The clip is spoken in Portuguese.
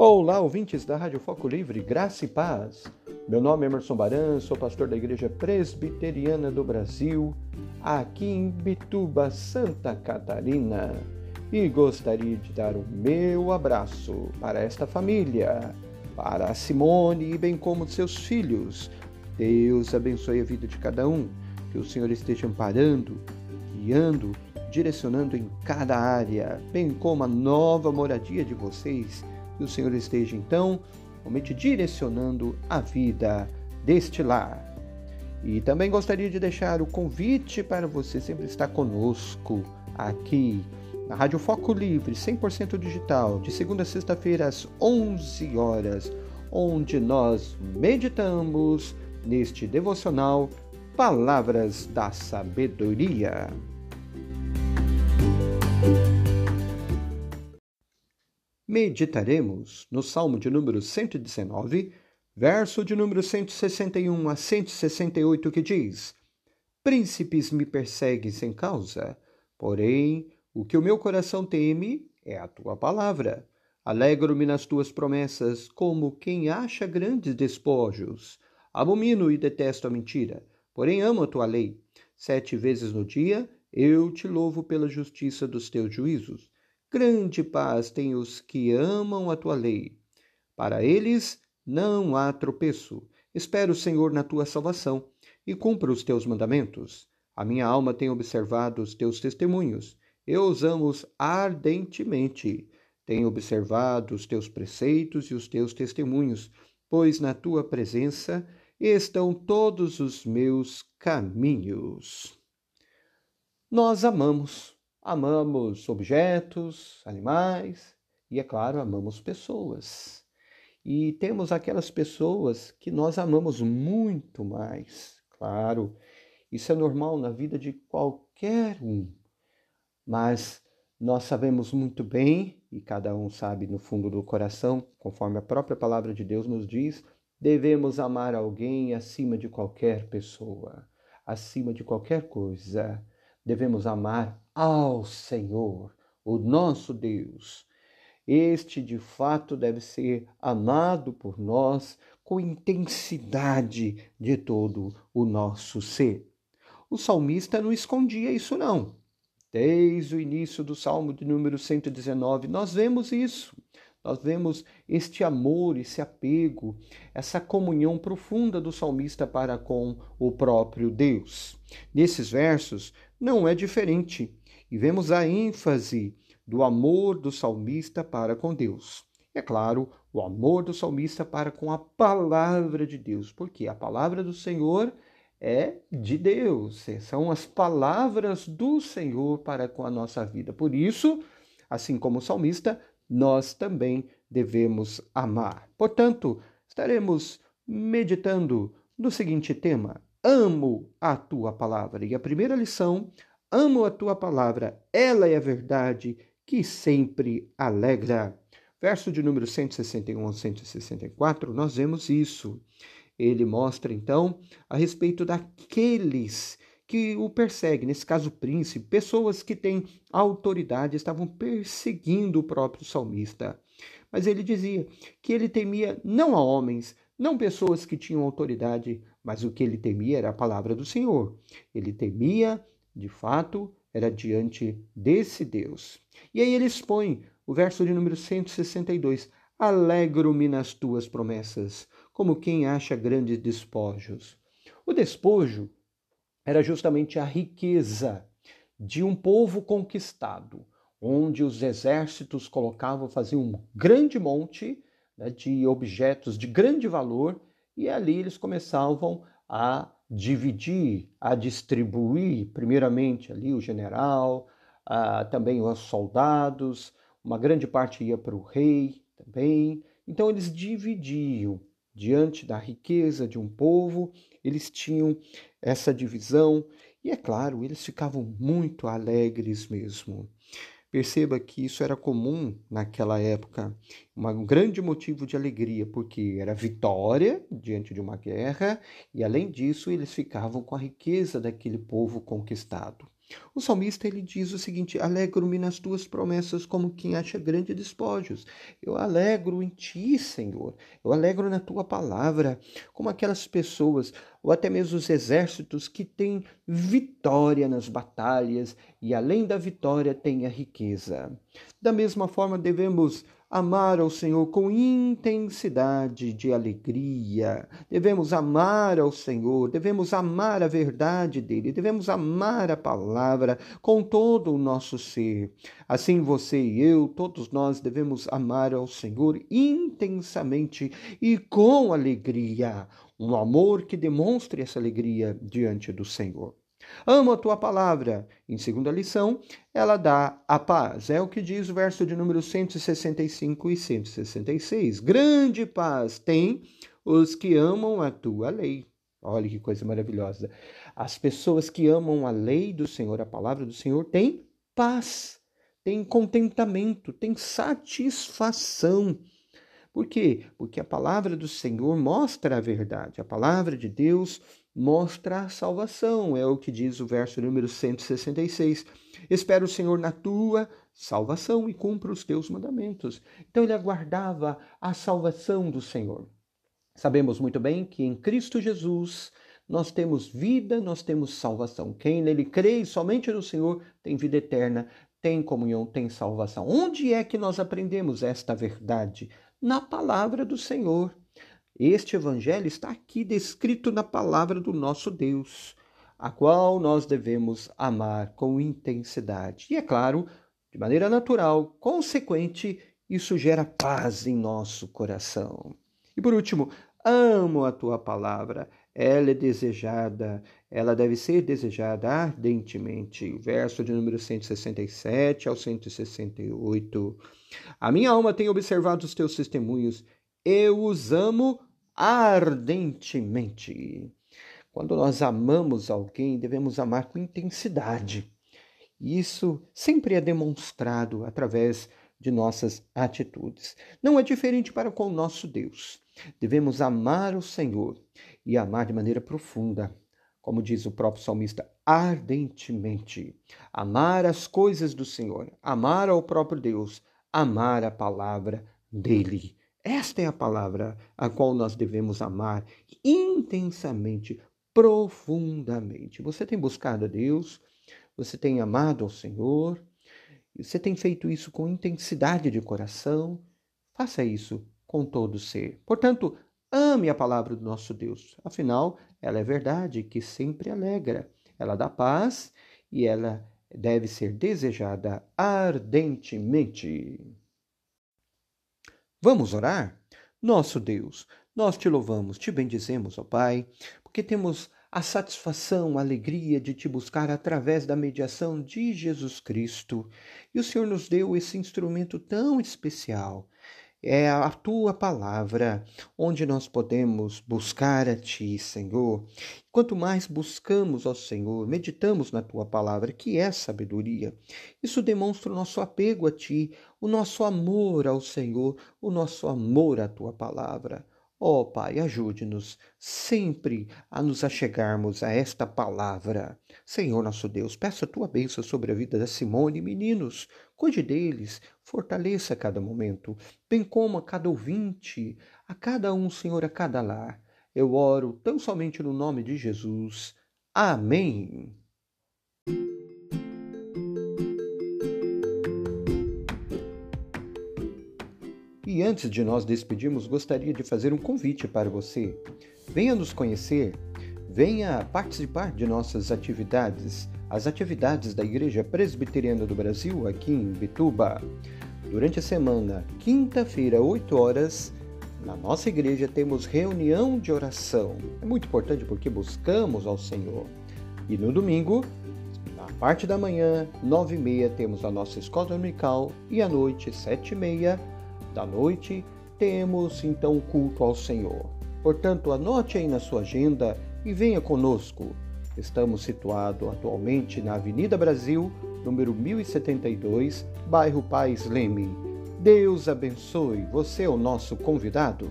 Olá, ouvintes da Rádio Foco Livre, graça e paz. Meu nome é Emerson Baran, sou pastor da Igreja Presbiteriana do Brasil, aqui em Bituba, Santa Catarina, e gostaria de dar o meu abraço para esta família, para Simone e bem como seus filhos. Deus abençoe a vida de cada um, que o Senhor esteja amparando, guiando, direcionando em cada área, bem como a nova moradia de vocês que o Senhor esteja então realmente direcionando a vida deste lar. E também gostaria de deixar o convite para você sempre estar conosco aqui na Rádio Foco Livre, 100% digital, de segunda a sexta-feira às 11 horas, onde nós meditamos neste devocional Palavras da Sabedoria. Meditaremos no Salmo de número 119, verso de número 161 a 168, que diz: Príncipes me perseguem sem causa, porém o que o meu coração teme é a tua palavra. Alegro-me nas tuas promessas, como quem acha grandes despojos. Abomino e detesto a mentira, porém amo a tua lei. Sete vezes no dia eu te louvo pela justiça dos teus juízos. Grande paz têm os que amam a tua lei. Para eles não há tropeço. Espero, Senhor, na tua salvação e cumpra os teus mandamentos. A minha alma tem observado os teus testemunhos. Eu os amo ardentemente. Tenho observado os teus preceitos e os teus testemunhos, pois na tua presença estão todos os meus caminhos. Nós amamos Amamos objetos, animais e, é claro, amamos pessoas. E temos aquelas pessoas que nós amamos muito mais. Claro, isso é normal na vida de qualquer um. Mas nós sabemos muito bem, e cada um sabe no fundo do coração, conforme a própria palavra de Deus nos diz, devemos amar alguém acima de qualquer pessoa, acima de qualquer coisa. Devemos amar ao Senhor, o nosso Deus. Este, de fato, deve ser amado por nós com intensidade de todo o nosso ser. O salmista não escondia isso, não. Desde o início do Salmo de número 119, nós vemos isso. Nós vemos este amor, esse apego, essa comunhão profunda do salmista para com o próprio Deus. Nesses versos, não é diferente e vemos a ênfase do amor do salmista para com Deus. É claro, o amor do salmista para com a palavra de Deus, porque a palavra do Senhor é de Deus, são as palavras do Senhor para com a nossa vida. Por isso, assim como o salmista, nós também devemos amar. Portanto, estaremos meditando no seguinte tema: Amo a tua palavra. E a primeira lição Amo a tua palavra, ela é a verdade que sempre alegra. Verso de número 161 a 164, nós vemos isso. Ele mostra então a respeito daqueles que o perseguem, nesse caso o príncipe, pessoas que têm autoridade estavam perseguindo o próprio salmista. Mas ele dizia que ele temia não a homens, não pessoas que tinham autoridade, mas o que ele temia era a palavra do Senhor. Ele temia de fato, era diante desse Deus. E aí ele expõe o verso de número 162: Alegro-me nas tuas promessas, como quem acha grandes despojos. O despojo era justamente a riqueza de um povo conquistado, onde os exércitos colocavam, faziam um grande monte né, de objetos de grande valor e ali eles começavam a dividir, a distribuir, primeiramente ali o general, também os soldados, uma grande parte ia para o rei também. Então eles dividiam diante da riqueza de um povo, eles tinham essa divisão e é claro, eles ficavam muito alegres mesmo. Perceba que isso era comum naquela época, um grande motivo de alegria, porque era vitória diante de uma guerra e, além disso, eles ficavam com a riqueza daquele povo conquistado. O salmista ele diz o seguinte: Alegro-me nas tuas promessas como quem acha grande despojos. Eu alegro em ti, Senhor. Eu alegro na tua palavra, como aquelas pessoas, ou até mesmo os exércitos que têm vitória nas batalhas e além da vitória tem a riqueza. Da mesma forma devemos amar ao Senhor com intensidade de alegria. Devemos amar ao Senhor, devemos amar a verdade dele, devemos amar a palavra com todo o nosso ser. Assim você e eu, todos nós devemos amar ao Senhor intensamente e com alegria, um amor que demonstre essa alegria diante do Senhor. Amo a tua palavra. Em segunda lição, ela dá a paz. É o que diz o verso de número 165 e 166. Grande paz tem os que amam a tua lei. Olha que coisa maravilhosa. As pessoas que amam a lei do Senhor, a palavra do Senhor, têm paz, têm contentamento, têm satisfação. Por quê? Porque a palavra do Senhor mostra a verdade. A palavra de Deus mostra a salvação, é o que diz o verso número 166. Espero o Senhor na tua salvação e cumpra os teus mandamentos. Então ele aguardava a salvação do Senhor. Sabemos muito bem que em Cristo Jesus nós temos vida, nós temos salvação. Quem nele crê somente no Senhor tem vida eterna, tem comunhão, tem salvação. Onde é que nós aprendemos esta verdade? Na palavra do Senhor. Este evangelho está aqui descrito na palavra do nosso Deus, a qual nós devemos amar com intensidade. E é claro, de maneira natural, consequente, isso gera paz em nosso coração. E por último, amo a tua palavra. Ela é desejada, ela deve ser desejada ardentemente. Verso de número 167 ao 168. A minha alma tem observado os teus testemunhos. Eu os amo ardentemente. Quando nós amamos alguém, devemos amar com intensidade. Isso sempre é demonstrado através de nossas atitudes. Não é diferente para com o nosso Deus. Devemos amar o Senhor e amar de maneira profunda, como diz o próprio salmista, ardentemente. Amar as coisas do Senhor, amar ao próprio Deus, amar a palavra dele. Esta é a palavra a qual nós devemos amar intensamente, profundamente. Você tem buscado a Deus, você tem amado ao Senhor, você tem feito isso com intensidade de coração. Faça isso com todo o ser. Portanto, ame a palavra do nosso Deus. Afinal, ela é verdade que sempre alegra. Ela dá paz e ela deve ser desejada ardentemente. Vamos orar? Nosso Deus, nós te louvamos, te bendizemos, ó Pai, porque temos a satisfação, a alegria de te buscar através da mediação de Jesus Cristo. E o Senhor nos deu esse instrumento tão especial é a tua palavra, onde nós podemos buscar a ti, Senhor. Quanto mais buscamos ao Senhor, meditamos na tua palavra, que é sabedoria, isso demonstra o nosso apego a ti, o nosso amor ao Senhor, o nosso amor à tua palavra. Ó oh, Pai, ajude-nos sempre a nos achegarmos a esta palavra. Senhor nosso Deus, peço a tua bênção sobre a vida da Simone e meninos. Cuide deles, fortaleça a cada momento, bem como a cada ouvinte, a cada um, Senhor, a cada lar. Eu oro tão somente no nome de Jesus. Amém. E antes de nós despedirmos, gostaria de fazer um convite para você. Venha nos conhecer, venha participar de nossas atividades, as atividades da Igreja Presbiteriana do Brasil aqui em Bituba. Durante a semana, quinta-feira, 8 horas, na nossa igreja temos reunião de oração. É muito importante porque buscamos ao Senhor. E no domingo, na parte da manhã, 9 e meia, temos a nossa escola dominical e à noite, 7 e meia, da noite, temos então o culto ao Senhor. Portanto, anote aí na sua agenda e venha conosco. Estamos situados atualmente na Avenida Brasil, número 1072, bairro Pais Leme. Deus abençoe, você é o nosso convidado.